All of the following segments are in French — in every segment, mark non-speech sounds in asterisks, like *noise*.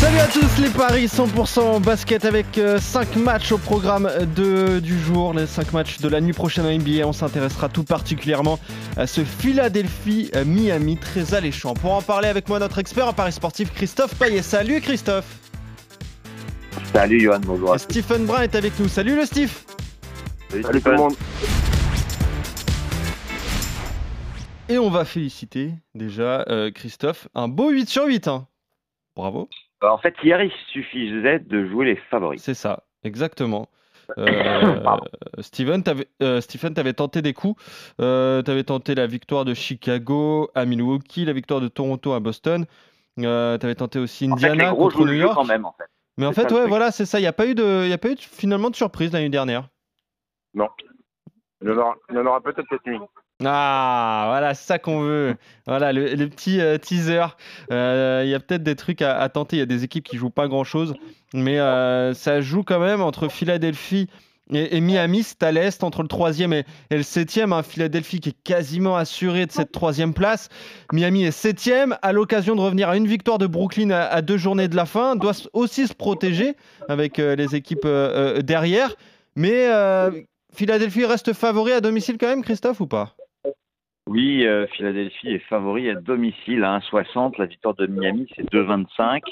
Salut à tous les paris 100% basket avec 5 matchs au programme de, du jour, les 5 matchs de la nuit prochaine en NBA. On s'intéressera tout particulièrement à ce Philadelphie-Miami très alléchant. Pour en parler avec moi, notre expert en paris sportif Christophe Payet. Salut Christophe Salut Johan, bonjour. Stephen Brun est avec nous. Salut le Steve Salut, tout le monde. Et on va féliciter déjà euh, Christophe. Un beau 8 sur 8. Hein. Bravo. En fait, hier, il suffisait de jouer les favoris. C'est ça, exactement. Euh, *coughs* Steven, euh, tu avais tenté des coups. Euh, tu avais tenté la victoire de Chicago à Milwaukee, la victoire de Toronto à Boston. tu avais tenté aussi Indiana en fait, les gros contre New York. quand même, en fait. Mais en fait, ouais, voilà, c'est ça. Il n'y a pas eu de, il y a pas eu de- finalement de surprise l'année dernière. Non. Il y en aura, il y en aura peut-être cette nuit. Ah, voilà, c'est ça qu'on veut. Voilà, le, le petit euh, teaser. Euh, Il y a peut-être des trucs à, tenter. Il y a des équipes qui jouent pas grand-chose, mais euh, ça joue quand même entre Philadelphie et, Miami. C'est à l'est, entre le troisième et, et le septième. hein. Philadelphie qui est quasiment assuré de cette troisième place. Miami est septième, à l'occasion de revenir à une victoire de Brooklyn à, deux journées de la fin. Doit aussi se protéger avec les équipes derrière. Mais Philadelphie reste favori à domicile quand même, Christophe, ou pas? Oui, euh, Philadelphie est favori à domicile à 1,60. La victoire de Miami, c'est 2,25.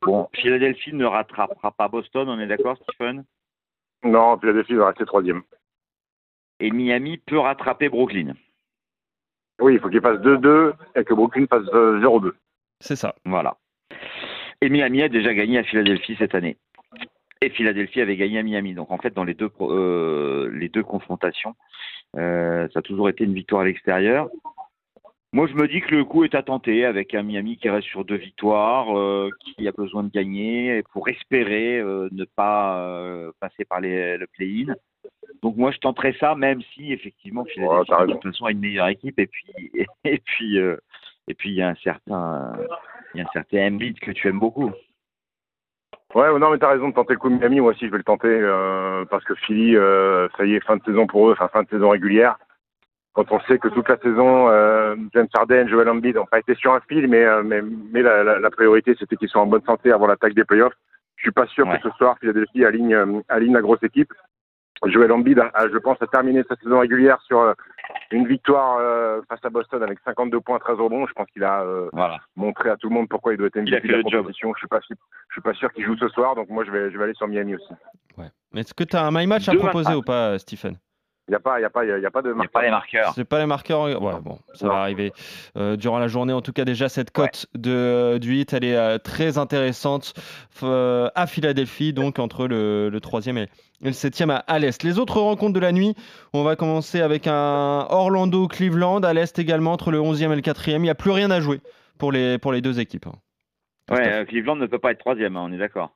Bon, Philadelphie ne rattrapera pas Boston, on est d'accord, Stephen? Non, Philadelphie va rester troisième. Et Miami peut rattraper Brooklyn. Oui, il faut qu'il fasse 2-2 et que Brooklyn fasse euh, 0-2. C'est ça. Voilà. Et Miami a déjà gagné à Philadelphie cette année. Et Philadelphie avait gagné à Miami. Donc en fait, dans les deux, euh, les deux confrontations, euh, ça a toujours été une victoire à l'extérieur. Moi, je me dis que le coup est à tenter avec un Miami qui reste sur deux victoires, euh, qui a besoin de gagner pour espérer ne pas passer par les, le play-in. Donc moi, je tenterai ça, même si effectivement Philadelphie de toute façon a une meilleure équipe et puis *laughs* et, puis et puis il y a un certain il y a un certain Embiid que tu aimes beaucoup. Ouais, non, mais t'as raison de tenter le coup de Miami. Moi aussi, je vais le tenter euh, parce que Philly, euh, ça y est, fin de saison pour eux, enfin fin de saison régulière. Quand on sait que toute la saison, euh, James Harden, Joel Embiid n'ont pas été sur un fil, mais euh, mais, mais la, la, la priorité c'était qu'ils soient en bonne santé avant l'attaque des playoffs. Je suis pas sûr Ouais. que ce soir Philadelphie aligne euh, aligne la grosse équipe. Joel Embiid, a, a, je pense, a terminé sa saison régulière sur euh, une victoire euh, face à Boston avec 52 points, 13 rebonds. Je pense qu'il a euh, Voilà. montré à tout le monde pourquoi il doit être MVP Il a fait de la compétition. Je suis pas sûr, je suis pas sûr qu'il joue ce soir, donc moi je vais je vais aller sur Miami aussi. Ouais. Mais est-ce que tu as un my match à Deux proposer ou pas, Stephen? Il y a pas y a pas y a pas de Il n'y a pas les marqueurs. C'est pas les marqueurs. Ouais, bon, ça Non. va arriver euh, durant la journée. En tout cas, déjà, cette cote de, du 8, elle est euh, très intéressante euh, à Philadelphie, donc entre le, 3e et, et le 7e à, à l'Est. Les autres rencontres de la nuit, on va commencer avec un Orlando-Cleveland, à l'Est également, entre le 11e et le 4e. Il n'y a plus rien à jouer pour les, pour les deux équipes. hein. Ouais, euh, Cleveland ne peut pas être troisième, hein, on est d'accord.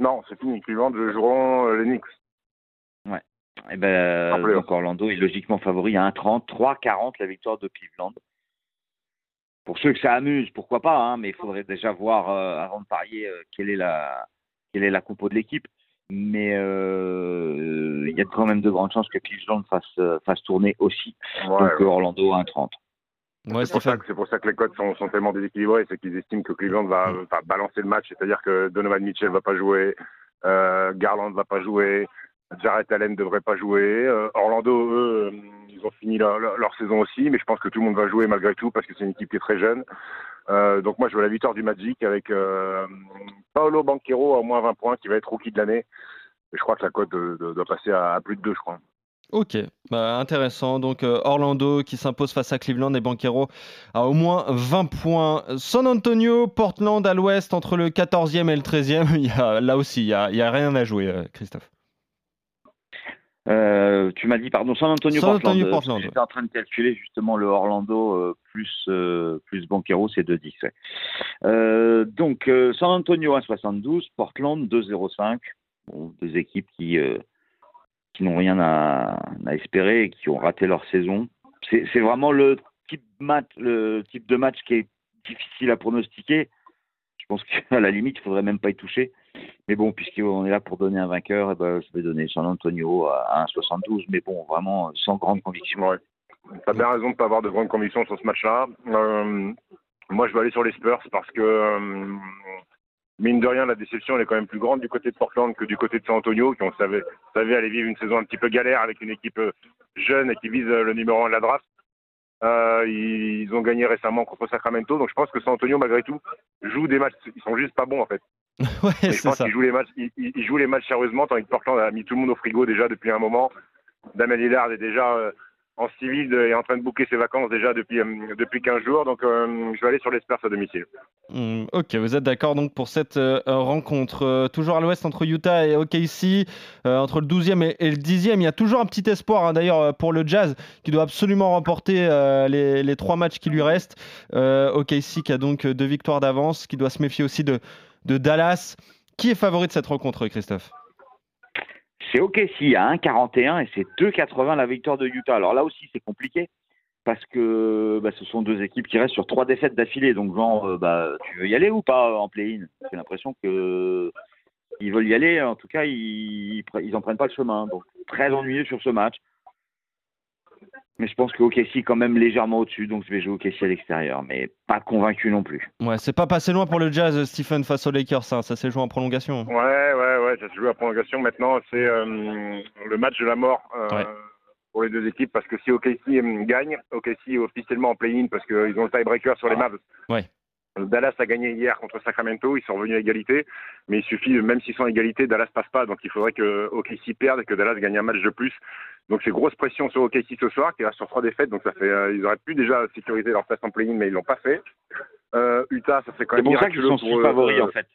Non, c'est fini. Cleveland joueront euh, les Knicks. Eh ben, En playoff. donc Orlando est logiquement favori à 1,30, 3,40 la victoire de Cleveland. Pour ceux que ça amuse, pourquoi pas, hein, mais il faudrait déjà voir euh, avant de parier euh, quelle est la quelle est la compo de l'équipe. Mais euh, il y a quand même de grandes chances que Cleveland fasse euh, fasse tourner aussi. Ouais, donc ouais. euh, Orlando à 1,30. Ouais, c'est pour, pour ça que les codes sont, sont tellement déséquilibrés, c'est qu'ils estiment que Cleveland va, va balancer le match, c'est-à-dire que Donovan Mitchell va pas jouer, euh, Garland va pas jouer, Jarrett Allen devrait pas jouer, euh, Orlando eux, euh, ils ont fini leur, saison aussi, mais je pense que tout le monde va jouer malgré tout parce que c'est une équipe qui est très jeune. Euh, donc moi je veux la victoire du Magic avec Paolo Banquero à au moins 20 points qui va être rookie de l'année. Je crois que la cote doit passer à, plus de 2 je crois. Ok, bah, intéressant. Donc Orlando qui s'impose face à Cleveland et Banquero à au moins 20 points. San Antonio, Portland à l'ouest entre le 14e et le 13e. *laughs* Il y a, là aussi, il n'y a, rien à jouer, Christophe. Euh, tu m'as dit, pardon, San Antonio San Portland. Antonio, Euh, Portland, J'étais en train de calculer justement le Orlando euh, plus euh, plus Banquero, c'est 2,10. ouais. Euh, donc San Antonio à 72, Portland 2,05. Bon, deux équipes qui qui n'ont rien à, à espérer et qui ont raté leur saison. C'est vraiment le type match, le type de match qui est difficile à pronostiquer. Je pense *laughs* qu'à la limite, il faudrait même pas y toucher. Mais bon, puisqu'on est là pour donner un vainqueur, eh ben, je vais donner San Antonio à 1,72. Mais bon, vraiment sans grande conviction. Ouais. T'as bien raison de pas avoir de grande conviction sur ce match-là. Euh, moi, je vais aller sur les Spurs parce que, euh, mine de rien, la déception est quand même plus grande du côté de Portland que du côté de San Antonio, qui on savait, savait aller vivre une saison un petit peu galère avec une équipe euh, jeune et qui vise le numéro 1 de la draft. Ils ont gagné récemment contre Sacramento, donc je pense que San Antonio, malgré tout, joue des matchs. Ils sont juste pas bons en fait. *laughs* ouais, je pense jouent les matchs, ils- ils jouent les matchs sérieusement, tandis que Portland a mis tout le monde au frigo déjà depuis un moment. Damien Lillard est déjà euh, en civil et en train de bouquer ses vacances déjà depuis euh, depuis 15 jours, donc euh, je vais aller sur les Spurs à domicile. Hmm, ok, vous êtes d'accord donc pour cette rencontre. Toujours à l'ouest entre Utah et OKC, entre le 12e et, et le 10e. Il y a toujours un petit espoir hein, d'ailleurs pour le Jazz qui doit absolument remporter les, les trois matchs qui lui restent. OKC qui a donc deux victoires d'avance, qui doit se méfier aussi de, de Dallas. Qui est favori de cette rencontre, Christophe? C'est OKC à 1,41 et c'est 2,80 la victoire de Utah. Alors là aussi, c'est compliqué parce que bah, ce sont deux équipes qui restent sur trois défaites d'affilée. Donc, genre, euh, bah, tu veux y aller ou pas en play-in? J'ai l'impression que ils veulent y aller. En tout cas, ils, ils en prennent pas le chemin. Donc, très ennuyeux sur ce match. Mais je pense que OKC est quand même légèrement au-dessus. Donc, je vais jouer OKC à l'extérieur. Mais pas convaincu non plus. Ouais, c'est pas passé loin pour le Jazz, Stephen, face aux Lakers. hein. Ça s'est joué en prolongation. Ouais, ouais, ouais, ça se joue à prolongation. Maintenant, c'est euh, le match de la mort euh, Ouais. pour les deux équipes parce que si OKC euh, gagne, OKC est officiellement en play-in parce qu'ils ont le tiebreaker sur les Mavs. Ouais. Dallas a gagné hier contre Sacramento, ils sont revenus à égalité, mais il suffit, même s'ils sont à égalité, Dallas passe pas, donc il faudrait que OKC perde et que Dallas gagne un match de plus. Donc c'est grosse pression sur OKC ce soir, qui reste sur trois défaites, donc ça fait, euh, ils auraient pu déjà sécuriser leur place en play-in, mais ils l'ont pas fait. Euh, Utah, ça fait quand même pour ça qu'ils miraculeux sont pour eux, favoris euh, en fait.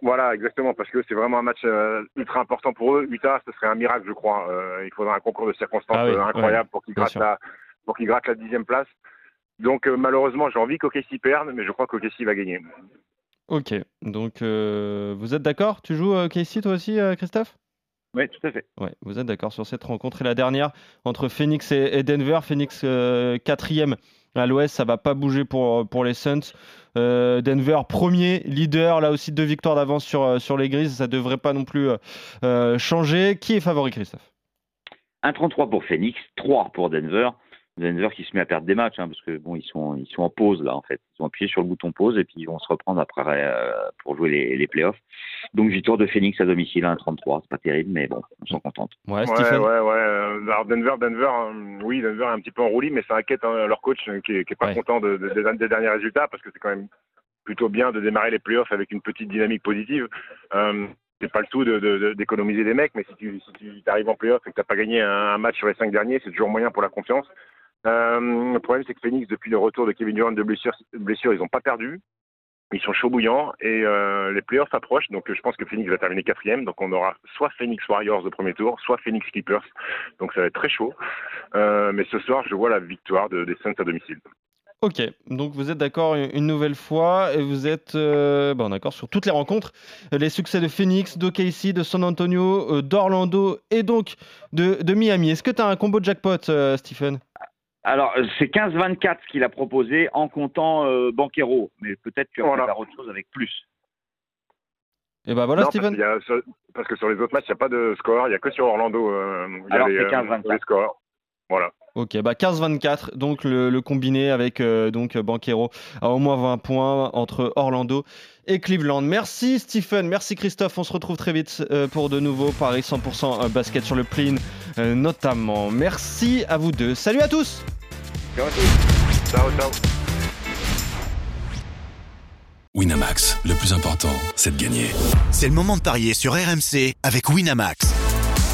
voilà, exactement, parce que c'est vraiment un match euh, ultra important pour eux. Utah, ce serait un miracle, je crois. Il faudrait un concours de circonstances Ah oui, incroyable pour qu'ils grattent sûr. la, pour qu'ils grattent la dixième place. Donc malheureusement, j'ai envie qu'OKC perde, mais je crois qu'OKC va gagner. Ok, donc vous êtes d'accord? Tu joues euh, KC toi aussi, Christophe? Oui, tout à fait. Ouais, vous êtes d'accord sur cette rencontre et la dernière entre Phoenix et, Denver. Phoenix euh, quatrième à l'ouest, ça va pas bouger pour, pour les Suns. Euh, Denver premier, leader, là aussi deux victoires d'avance sur, euh, sur les Grises, ça devrait pas non plus euh, changer. Qui est favori, Christophe? 1,33 pour Phoenix, 3 pour Denver. Denver qui se met à perdre des matchs, hein, parce que bon, ils sont, ils sont en pause là en fait. Ils ont appuyé sur le bouton pause et puis ils vont se reprendre après euh, pour jouer les, les playoffs. Donc victoire de Phoenix à domicile à 1,33, c'est pas terrible, mais bon, on s'en contente. Ouais, Ouais, Stephen ouais, ouais. Alors Denver, Denver, euh, oui, Denver est un petit peu en roulis, mais ça inquiète hein, leur coach euh, qui, est, qui est pas Ouais. content de- de- des- des derniers résultats parce que c'est quand même plutôt bien de démarrer les playoffs avec une petite dynamique positive. Euh, c'est pas le tout de- de- de- d'économiser des mecs, mais si tu, si tu arrives en playoff et que t'as pas gagné un, un match sur les cinq derniers, c'est toujours moyen pour la confiance. Euh, le problème, c'est que Phoenix, depuis le retour de Kevin Durant de blessure, blessure ils n'ont pas perdu. Ils sont chauds bouillants et euh, les playoffs approchent. Donc, je pense que Phoenix va terminer quatrième. Donc, on aura soit Phoenix Warriors au premier tour, soit Phoenix Clippers. Donc, ça va être très chaud. Euh, mais ce soir, je vois la victoire de- des Suns à domicile. Ok, donc vous êtes d'accord une nouvelle fois et vous êtes bon, d'accord sur toutes les rencontres. Les succès de Phoenix, d'OKC, de San Antonio, d'Orlando et donc de, de Miami. Est-ce que tu as un combo jackpot, euh, Stephen? Alors, euh, c'est 15-24 ce qu'il a proposé en comptant euh, Banquero, mais peut-être tu vas Voilà. faire autre chose avec plus. Et ben voilà, Non, parce, a- sur- parce que sur les autres matchs, il n'y a pas de score. Il n'y a que sur Orlando. euh, il y a Alors, les, c'est euh, 15-24. Voilà. Ok, bah 15-24, donc le, le combiné avec euh, donc Banquero à au moins 20 points entre Orlando et Cleveland. Merci Stephen, merci Christophe, on se retrouve très vite euh, pour de nouveaux paris 100% basket sur le plane euh, notamment. Merci à vous deux, salut à tous Ciao, ciao. Winamax, le plus important, c'est de gagner. C'est le moment de parier sur RMC avec Winamax.